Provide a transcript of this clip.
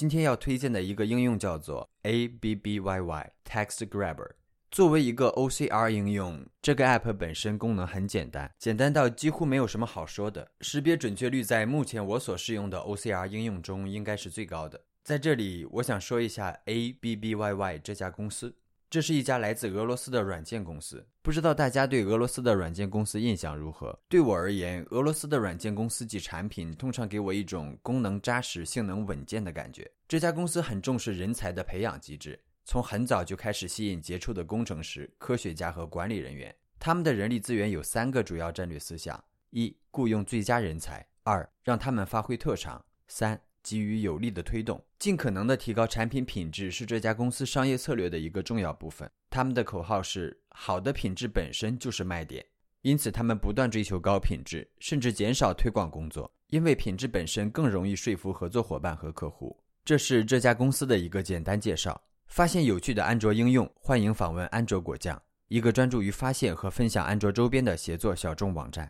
今天要推荐的一个应用叫做 Abbyy Text Grabber。作为一个 OCR 应用，这个 app 本身功能很简单，简单到几乎没有什么好说的。识别准确率在目前我所试用的 OCR 应用中应该是最高的。在这里，我想说一下 Abbyy 这家公司。这是一家来自俄罗斯的软件公司，不知道大家对俄罗斯的软件公司印象如何？对我而言，俄罗斯的软件公司及产品通常给我一种功能扎实、性能稳健的感觉。这家公司很重视人才的培养机制，从很早就开始吸引杰出的工程师、科学家和管理人员。他们的人力资源有三个主要战略思想：一、雇佣最佳人才；二、让他们发挥特长；三。给予有力的推动，尽可能的提高产品品质是这家公司商业策略的一个重要部分。他们的口号是“好的品质本身就是卖点”，因此他们不断追求高品质，甚至减少推广工作，因为品质本身更容易说服合作伙伴和客户。这是这家公司的一个简单介绍。发现有趣的安卓应用，欢迎访问安卓果酱，一个专注于发现和分享安卓周边的协作小众网站。